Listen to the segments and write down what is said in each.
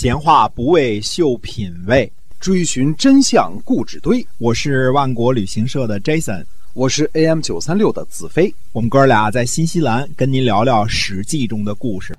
闲话不为秀品味，追寻真相故纸堆。我是万国旅行社的 Jason，我是 AM 九三六的子飞。我们哥俩在新西兰跟您聊聊《史记》中的故事。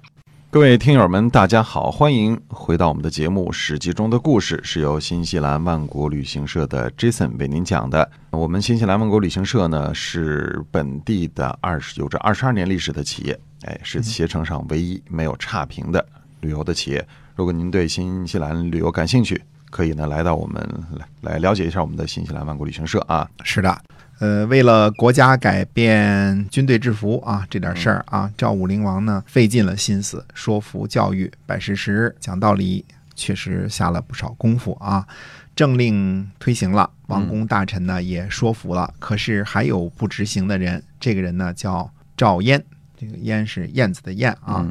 各位听友们，大家好，欢迎回到我们的节目《史记》中的故事，是由新西兰万国旅行社的 Jason 为您讲的。我们新西兰万国旅行社呢，是本地的二十有着二十二年历史的企业，哎，是携程上唯一没有差评的旅游的企业。如果您对新西兰旅游感兴趣，可以呢来到我们来来了解一下我们的新西兰万国旅行社啊。是的，呃，为了国家改变军队制服啊这点事儿啊，赵武灵王呢费尽了心思说服教育，摆事实讲道理，确实下了不少功夫啊。政令推行了，王公大臣呢也说服了，可是还有不执行的人。这个人呢叫赵燕，这个燕是燕子的燕啊。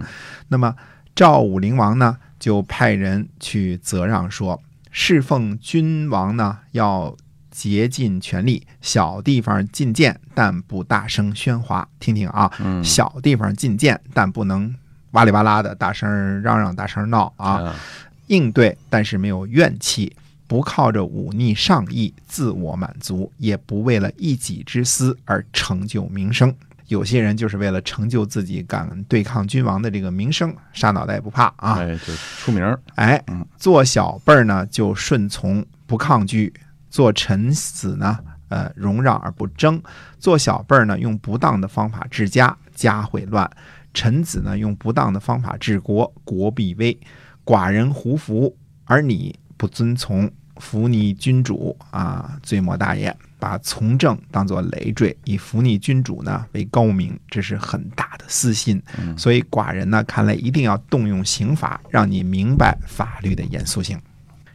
那么赵武灵王呢？就派人去责让说，侍奉君王呢要竭尽全力，小地方进谏，但不大声喧哗。听听啊，小地方进谏，但不能哇里哇啦的大声嚷嚷、大声闹啊。应对，但是没有怨气，不靠着忤逆上意、自我满足，也不为了一己之私而成就名声。有些人就是为了成就自己敢对抗君王的这个名声，杀脑袋也不怕啊！哎，就出名儿。哎，做小辈儿呢就顺从不抗拒，做臣子呢呃容让而不争。做小辈儿呢用不当的方法治家，家会乱；臣子呢用不当的方法治国，国必危。寡人胡服，而你不遵从，服你君主啊，罪莫大焉。把从政当作累赘，以服逆君主呢为高明，这是很大的私心。所以寡人呢，看来一定要动用刑法，让你明白法律的严肃性。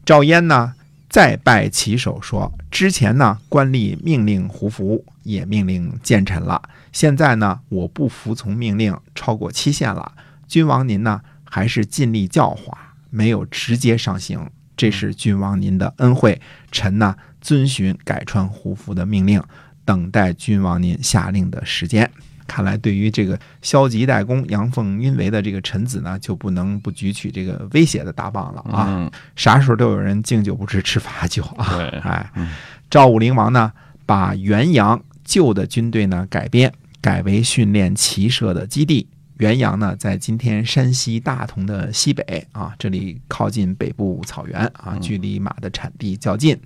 赵燕呢，再拜其手说：“之前呢，官吏命令胡服，也命令谏臣了。现在呢，我不服从命令，超过期限了。君王您呢，还是尽力教化，没有直接上刑。这是君王您的恩惠，臣呢。”遵循改穿胡服的命令，等待君王您下令的时间。看来，对于这个消极怠工、阳奉阴违的这个臣子呢，就不能不举起这个威胁的大棒了啊！啥时候都有人敬酒不吃吃罚酒啊！哎，赵武灵王呢，把元阳旧的军队呢改编，改为训练骑射的基地。元阳呢，在今天山西大同的西北啊，这里靠近北部草原啊，距离马的产地较近。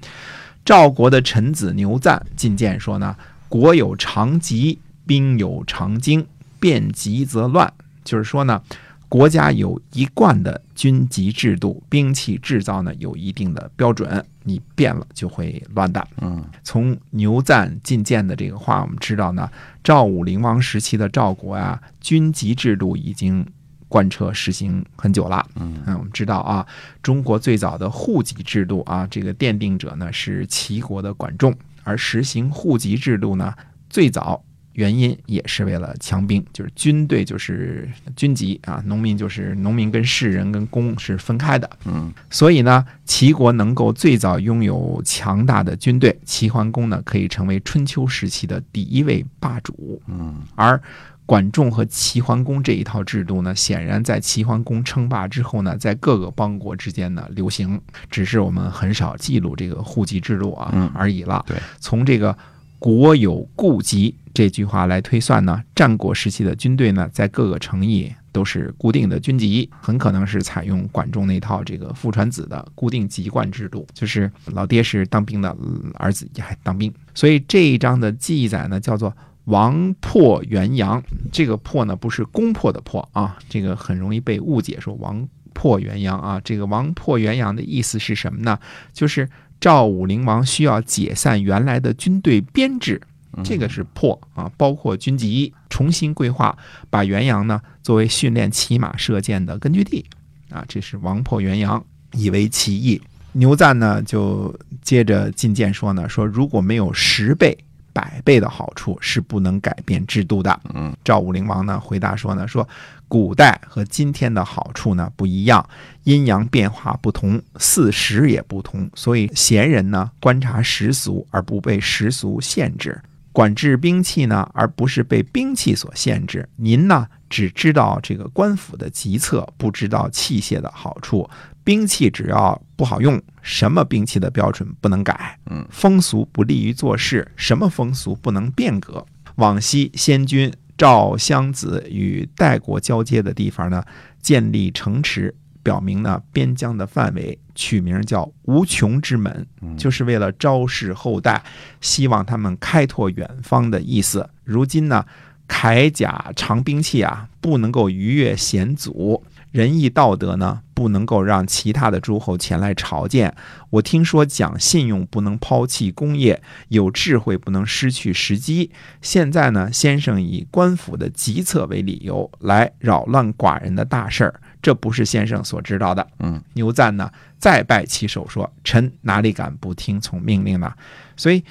赵国的臣子牛赞进谏说呢：“国有常疾，兵有常经，变急则乱。”就是说呢，国家有一贯的军籍制度，兵器制造呢有一定的标准，你变了就会乱的。嗯，从牛赞进谏的这个话，我们知道呢，赵武灵王时期的赵国啊，军籍制度已经。贯彻实行很久了，嗯，我们知道啊，中国最早的户籍制度啊，这个奠定者呢是齐国的管仲，而实行户籍制度呢，最早原因也是为了强兵，就是军队就是军籍啊，农民就是农民跟士人跟公是分开的，嗯，所以呢，齐国能够最早拥有强大的军队，齐桓公呢可以成为春秋时期的第一位霸主，嗯，而。管仲和齐桓公这一套制度呢，显然在齐桓公称霸之后呢，在各个邦国之间呢流行，只是我们很少记录这个户籍制度啊而已了。对，从这个“国有故籍”这句话来推算呢，战国时期的军队呢，在各个城邑都是固定的军籍，很可能是采用管仲那套这个父传子的固定籍贯制度，就是老爹是当兵的，儿子也还当兵。所以这一章的记载呢，叫做。王破元阳，这个破呢不是攻破的破啊，这个很容易被误解，说王破元阳啊，这个王破元阳的意思是什么呢？就是赵武灵王需要解散原来的军队编制，这个是破啊，包括军籍，重新规划，把元阳呢作为训练骑马射箭的根据地啊，这是王破元阳，以为其意。牛赞呢就接着进谏说呢，说如果没有十倍。百倍的好处是不能改变制度的。嗯，赵武灵王呢回答说呢，说古代和今天的好处呢不一样，阴阳变化不同，四时也不同，所以贤人呢观察时俗而不被时俗限制，管制兵器呢，而不是被兵器所限制。您呢，只知道这个官府的急策，不知道器械的好处。兵器只要不好用，什么兵器的标准不能改？嗯，风俗不利于做事，什么风俗不能变革？往昔先君赵襄子与代国交接的地方呢，建立城池，表明呢边疆的范围，取名叫无穷之门，就是为了昭示后代，希望他们开拓远方的意思。如今呢，铠甲长兵器啊，不能够逾越险阻。仁义道德呢，不能够让其他的诸侯前来朝见。我听说讲信用不能抛弃功业，有智慧不能失去时机。现在呢，先生以官府的急策为理由来扰乱寡人的大事儿，这不是先生所知道的。嗯，牛赞呢再拜其手说：“臣哪里敢不听从命令呢？”所以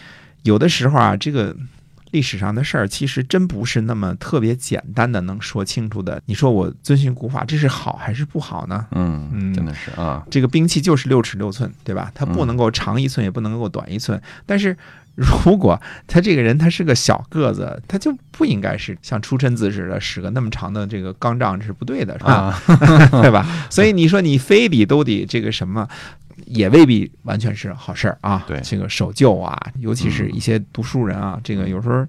有的时候啊，这个。历史上的事儿其实真不是那么特别简单的能说清楚的。你说我遵循古法，这是好还是不好呢？嗯嗯，真的是啊，这个兵器就是六尺六寸，对吧？它不能够长一寸，也不能够短一寸。但是如果他这个人他是个小个子，他就不应该是像出身子似的使个那么长的这个钢杖，这是不对的，是吧？对吧？所以你说你非得都得这个什么？也未必完全是好事儿啊！对这个守旧啊，尤其是一些读书人啊，这个有时候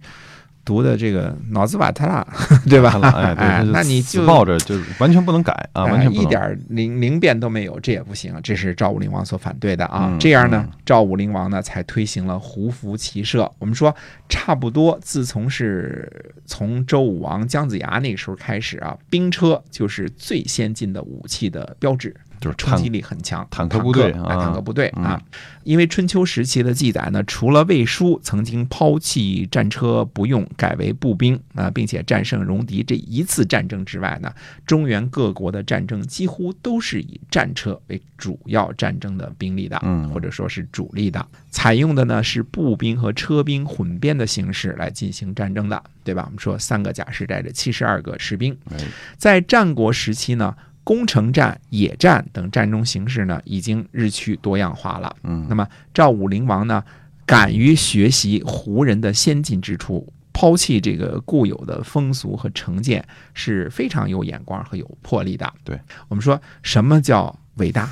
读的这个脑子瓦特了，对吧？哎，那你就抱着就完全不能改啊，完全一点灵灵变都没有，这也不行。这是赵武灵王所反对的啊。嗯这样呢，赵武灵王呢才推行了胡服骑射。我们说，差不多自从是从周武王姜子牙那个时候开始啊，兵车就是最先进的武器的标志。就是冲击力很强，坦克部队啊，坦克部队嗯啊。因为春秋时期的记载呢，除了魏书曾经抛弃战车不用，改为步兵啊，并且战胜戎狄这一次战争之外呢，中原各国的战争几乎都是以战车为主要战争的兵力的，嗯或者说是主力的。采用的呢是步兵和车兵混编的形式来进行战争的，对吧？我们说三个甲士带着七十二个士兵，哎在战国时期呢。攻城战、野战等战争形式呢，已经日趋多样化了。嗯，那么赵武灵王呢，敢于学习胡人的先进之处，抛弃这个固有的风俗和成见，是非常有眼光和有魄力的。对我们说什么叫伟大？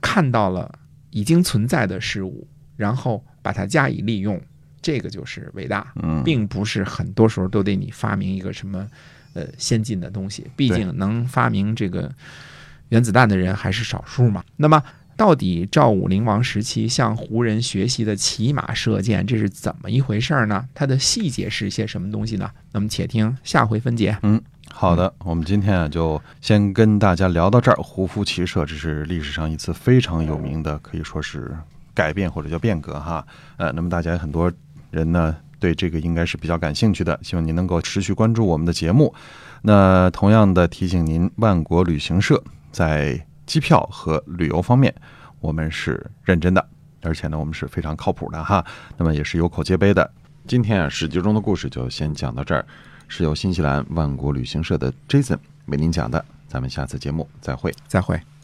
看到了已经存在的事物，然后把它加以利用，这个就是伟大，嗯，并不是很多时候都得你发明一个什么呃先进的东西。毕竟能发明这个原子弹的人还是少数嘛。那么。到底赵武灵王时期向胡人学习的骑马射箭，这是怎么一回事儿呢？它的细节是些什么东西呢？那么且听下回分解。嗯好的，我们今天啊就先跟大家聊到这儿。胡服骑射，这是历史上一次非常有名的，可以说是改变或者叫变革哈。呃，那么大家很多人呢对这个应该是比较感兴趣的，希望您能够持续关注我们的节目。那同样的提醒您，万国旅行社在机票和旅游方面，我们是认真的，而且呢我们是非常靠谱的哈。那么也是有口皆碑的。今天啊，史记中的故事就先讲到这儿。是由新西兰万国旅行社的 Jason 为您讲的，咱们下次节目再会。再会。